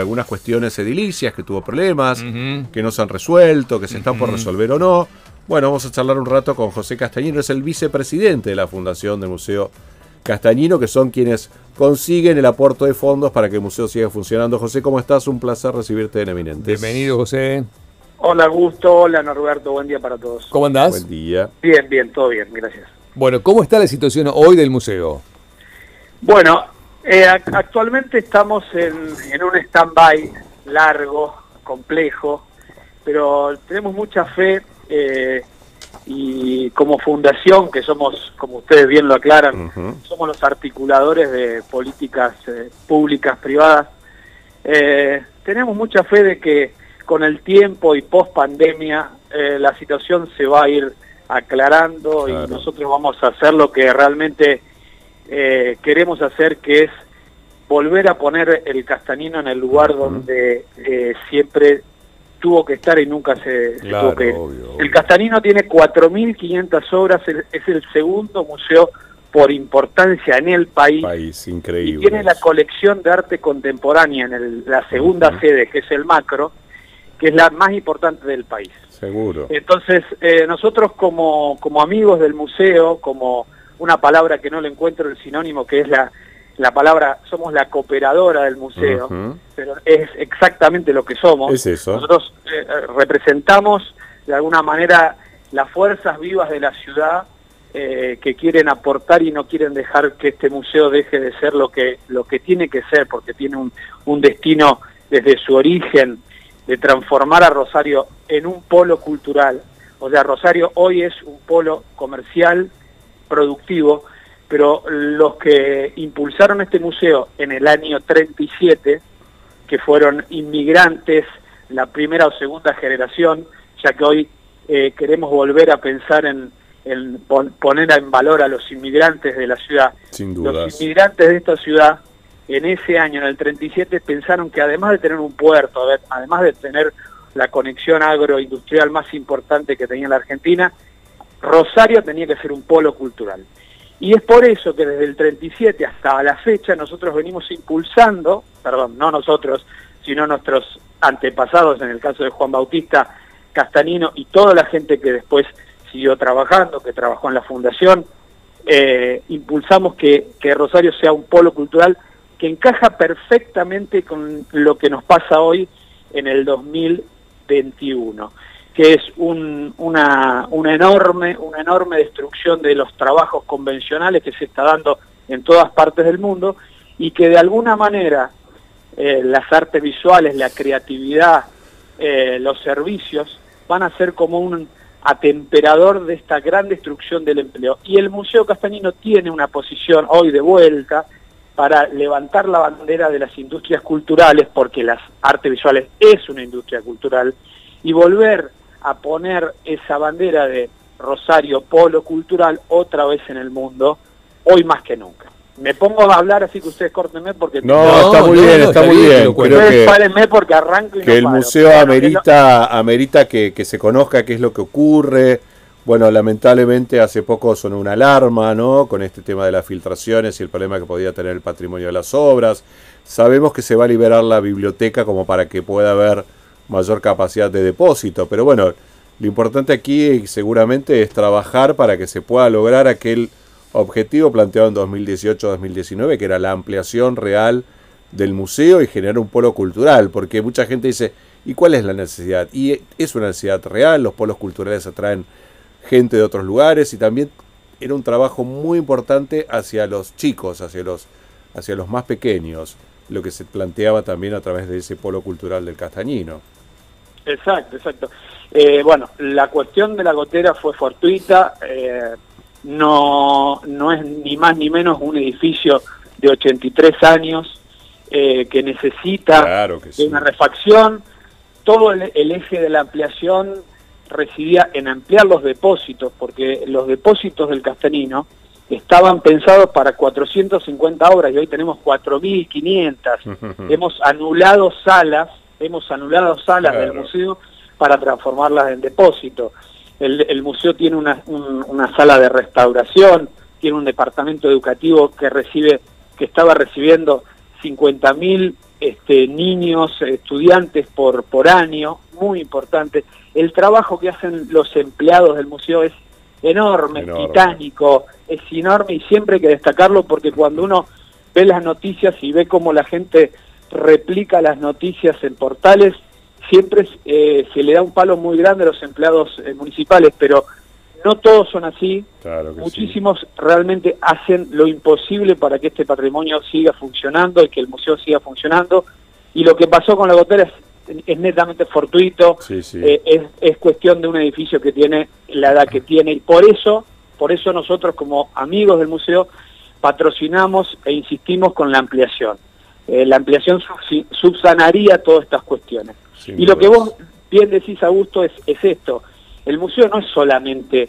algunas cuestiones edilicias, que tuvo problemas, que no se han resuelto, que se están por resolver o no. Bueno, vamos a charlar un rato con José Castañino, es el vicepresidente de la Fundación del Museo Castañino, que son quienes consiguen el aporte de fondos para que el museo siga funcionando. José, ¿cómo estás? Un placer recibirte en Eminentes. Bienvenido, José. Hola, Gusto. Hola, Norberto. Buen día para todos. ¿Cómo andás? Buen día. Bien, bien, todo bien, gracias. Bueno, ¿cómo está la situación hoy del museo? Bueno, eh, actualmente estamos en, un stand-by largo, complejo, pero tenemos mucha fe eh, y como fundación, que somos, como ustedes bien lo aclaran, somos los articuladores de políticas eh, públicas, privadas, tenemos mucha fe de que con el tiempo y post pandemia la situación se va a ir aclarando y nosotros vamos a hacer lo que realmente eh, queremos hacer, que es volver a poner el castanino en el lugar donde eh, siempre tuvo que estar y nunca se, tuvo que ir. El castanino tiene 4.500 obras, es el segundo museo por importancia en el país. increíble. Y tiene la colección de arte contemporánea en la segunda sede, que es el macro, que es la más importante del país. Seguro. Entonces, eh, nosotros como, como amigos del museo, como una palabra que no le encuentro el sinónimo, que es la, la palabra, somos la cooperadora del museo, pero es exactamente lo que somos. Es eso. Nosotros eh, eh, representamos de alguna manera las fuerzas vivas de la ciudad eh, que quieren aportar y no quieren dejar que este museo deje de ser lo que, lo que tiene que ser, porque tiene un, un destino desde su origen de transformar a Rosario en un polo cultural. O sea, Rosario hoy es un polo comercial, productivo, pero los que impulsaron este museo en el año 37, que fueron inmigrantes, la primera o segunda generación, ya que hoy eh, queremos volver a pensar en, poner en valor a los inmigrantes de la ciudad. Sin Los inmigrantes de esta ciudad, en ese año, en el 37, pensaron que además de tener un puerto, además de tener la conexión agroindustrial más importante que tenía la Argentina, Rosario tenía que ser un polo cultural. Y es por eso que desde el 37 hasta la fecha nosotros venimos impulsando, perdón, no nosotros, sino nuestros antepasados, en el caso de Juan Bautista Castanino y toda la gente que después siguió trabajando, que trabajó en la fundación, eh, impulsamos que, que Rosario sea un polo cultural que encaja perfectamente con lo que nos pasa hoy en el 2021 que es una, una, enorme, una enorme destrucción de los trabajos convencionales que se está dando en todas partes del mundo y que de alguna manera eh, las artes visuales, la creatividad, eh, los servicios van a ser como un atemperador de esta gran destrucción del empleo. Y el Museo Castanino tiene una posición hoy de vuelta para levantar la bandera de las industrias culturales, porque las artes visuales es una industria cultural, y volver a poner esa bandera de Rosario Polo Cultural otra vez en el mundo, hoy más que nunca. Me pongo a hablar así que ustedes córtenme porque... No, está muy bien, está, muy bien. que, porque arranco y Que el museo amerita, amerita que, que se conozca qué es lo que ocurre. Bueno, lamentablemente hace poco sonó una alarma, ¿no? Con este tema de las filtraciones y el problema que podía tener el patrimonio de las obras. Sabemos que se va a liberar la biblioteca como para que pueda haber mayor capacidad de depósito. Pero bueno, lo importante aquí seguramente es trabajar para que se pueda lograr aquel objetivo planteado en 2018-2019, que era la ampliación real del museo y generar un polo cultural, porque mucha gente dice, ¿y cuál es la necesidad? Y es una necesidad real, los polos culturales atraen gente de otros lugares y también era un trabajo muy importante hacia los chicos, hacia los, hacia los más pequeños, lo que se planteaba también a través de ese polo cultural del Castañino. Exacto, exacto. Eh, bueno, la cuestión de la gotera fue fortuita, eh, no, no es ni más ni menos un edificio de 83 años eh, que necesita una refacción. Todo el, eje de la ampliación residía en ampliar los depósitos, porque los depósitos del Castanino estaban pensados para 450 obras y hoy tenemos 4.500. Hemos anulado salas hemos anulado salas del museo para transformarlas en depósito. El, museo tiene una, sala de restauración, tiene un departamento educativo que recibe, que estaba recibiendo 50.000 este, niños, estudiantes por, por año, muy importante. El trabajo que hacen los empleados del museo es enorme, Enorme. titánico, es enorme y siempre hay que destacarlo porque cuando uno ve las noticias y ve cómo la gente replica las noticias en portales, siempre eh, se le da un palo muy grande a los empleados eh, municipales, pero no todos son así. Claro que sí. Muchísimos realmente hacen lo imposible para que este patrimonio siga funcionando y que el museo siga funcionando. Y lo que pasó con la gotera es, es netamente fortuito, Sí, sí. eh, es, es cuestión de un edificio que tiene la edad que tiene. Y por eso, por eso nosotros como amigos del museo patrocinamos e insistimos con la ampliación. Eh, la ampliación subsanaría todas estas cuestiones. Sin Y lo que vos bien decís, Augusto, es, es esto. El museo no es solamente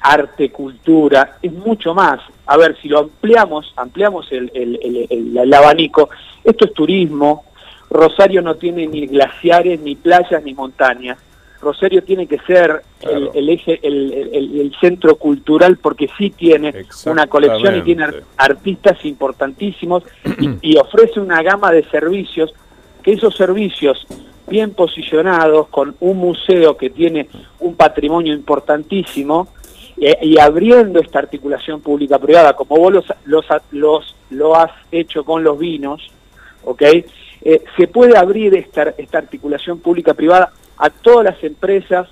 arte, cultura, es mucho más. A ver, si lo ampliamos, ampliamos el, el- el- el- el abanico, esto es turismo. Rosario no tiene ni glaciares, ni playas, ni montañas. Rosario tiene que ser el, Claro. el eje, el, el- el centro cultural porque sí tiene una colección y tiene artistas importantísimos y, y ofrece una gama de servicios que esos servicios bien posicionados con un museo que tiene un patrimonio importantísimo eh, y abriendo esta articulación pública-privada como vos los, los, los- lo has hecho con los vinos, ¿ok? Eh, se puede abrir esta, esta articulación pública-privada a todas las empresas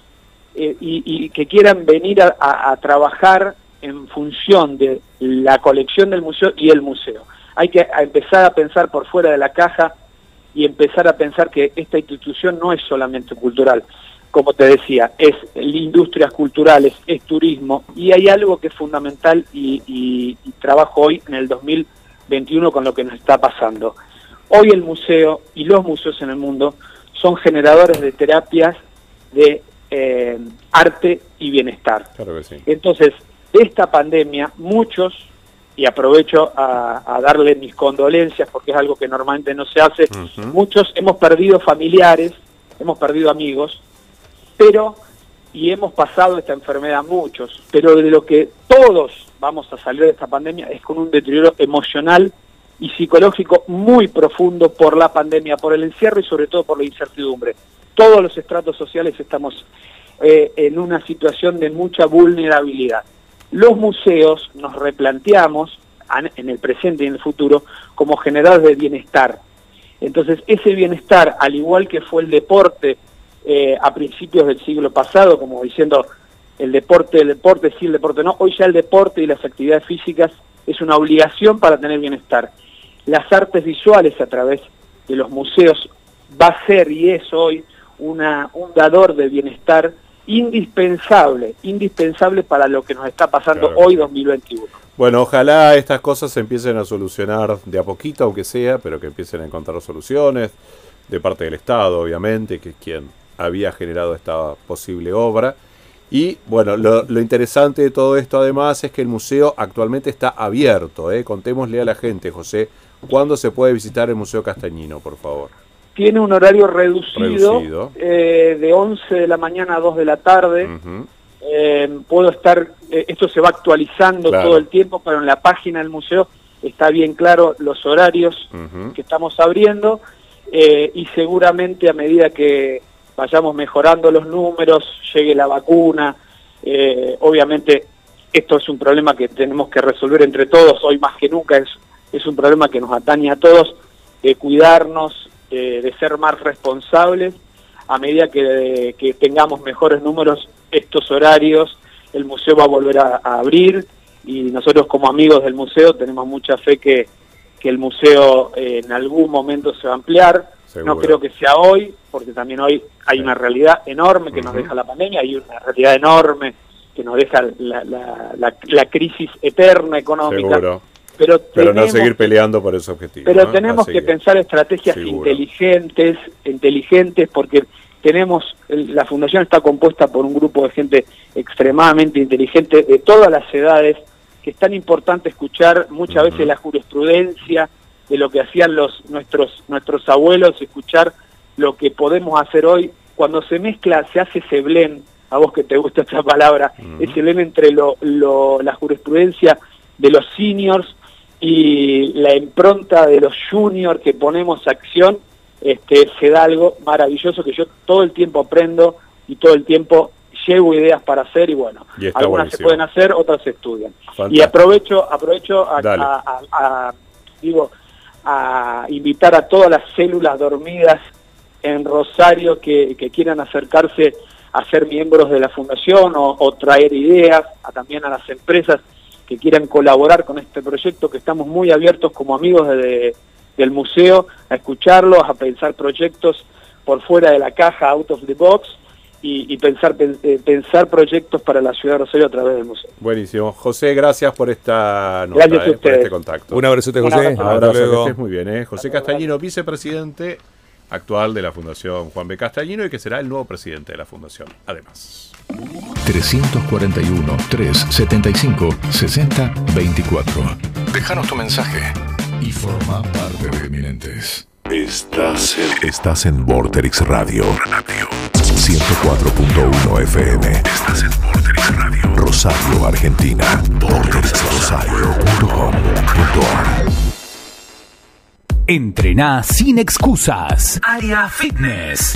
eh, y, que quieran venir a, trabajar en función de la colección del museo y el museo. Hay que empezar a pensar por fuera de la caja y empezar a pensar que esta institución no es solamente cultural, como te decía, es industrias culturales, es turismo, y hay algo que es fundamental y- y trabajo hoy en el 2021 con lo que nos está pasando. Hoy el museo y los museos en el mundo son generadores de terapias de eh, arte y bienestar. Claro que sí. Entonces, de esta pandemia, muchos, y aprovecho a, a darle mis condolencias porque es algo que normalmente no se hace, muchos hemos perdido familiares, hemos perdido amigos, pero, y hemos pasado esta enfermedad muchos, pero de lo que todos vamos a salir de esta pandemia es con un deterioro emocional y psicológico muy profundo por la pandemia, por el encierro y sobre todo por la incertidumbre. Todos los estratos sociales estamos eh, en una situación de mucha vulnerabilidad. Los museos nos replanteamos an- en el presente y en el futuro como generadores de bienestar. Entonces, ese bienestar, al igual que fue el deporte eh, a principios del siglo pasado, como diciendo el deporte, el deporte sí, el deporte no, hoy ya el deporte y las actividades físicas es una obligación para tener bienestar. Las artes visuales a través de los museos va a ser y es hoy una, un dador de bienestar indispensable, indispensable para lo que nos está pasando Claro. hoy 2021. Bueno, ojalá estas cosas se empiecen a solucionar de a poquito, aunque sea, pero que empiecen a encontrar soluciones de parte del Estado, obviamente, que es quien había generado esta posible obra. Y bueno, lo, lo interesante de todo esto además es que el museo actualmente está abierto. ¿eh? Contémosle a la gente, José, ¿cuándo se puede visitar el Museo Castañino, por favor? Tiene un horario reducido, Reducido. eh, de 11 de la mañana a 2 de la tarde. Eh, puedo estar, eh, esto se va actualizando Claro. todo el tiempo, pero en la página del museo está bien claro los horarios que estamos abriendo y seguramente a medida que vayamos mejorando los números, llegue la vacuna, obviamente esto es un problema que tenemos que resolver entre todos, hoy más que nunca es, es un problema que nos atañe a todos, de cuidarnos, de, de ser más responsables, a medida que, que tengamos mejores números, estos horarios, el museo va a volver a, a abrir y nosotros como amigos del museo tenemos mucha fe que, que el museo eh, en algún momento se va a ampliar. Seguro. No creo que sea hoy, porque también hoy hay una realidad enorme que nos deja la pandemia, hay una realidad enorme que nos deja la, la- la- la crisis eterna económica. Seguro. Pero, Pero no seguir peleando por ese objetivo. pero ¿no? tenemos que pensar estrategias Seguro. inteligentes, inteligentes, porque tenemos, la fundación está compuesta por un grupo de gente extremadamente inteligente de todas las edades, que es tan importante escuchar muchas veces la jurisprudencia de lo que hacían los nuestros nuestros abuelos, escuchar lo que podemos hacer hoy. Cuando se mezcla, se hace ese blend, a vos que te gusta esta palabra, Ujú. ese blend entre lo, lo- la jurisprudencia de los seniors y la impronta de los juniors que ponemos acción, este, se da algo maravilloso que yo todo el tiempo aprendo y todo el tiempo llevo ideas para hacer y bueno, algunas se pueden hacer, otras se estudian. Y aprovecho, aprovecho a, digo, a invitar a todas las células dormidas en Rosario que, quieran acercarse a ser miembros de la fundación o, traer ideas, a, también a las empresas que quieran colaborar con este proyecto, que estamos muy abiertos como amigos del museo a escucharlos, a pensar proyectos por fuera de la caja, out of the box, y, pensar eh, pensar proyectos para la ciudad de Rosario a través del museo. Buenísimo. José, gracias por esta nota, eh, por este contacto. Un abrazote, José. Un abrazo, que muy bien. Eh. José Castañino, vicepresidente actual de la Fundación Juan B. Castañino y que será el nuevo presidente de la Fundación, además. 341 375 6024. Déjanos tu mensaje y forma parte de Eminentes. Estás en, estás en Vorterix Radio. Radio. 104.1 FM. Estás en Vorterix Radio. Rosario, Argentina. VorterixRosario.com.ar Entrená sin excusas. Área Fitness.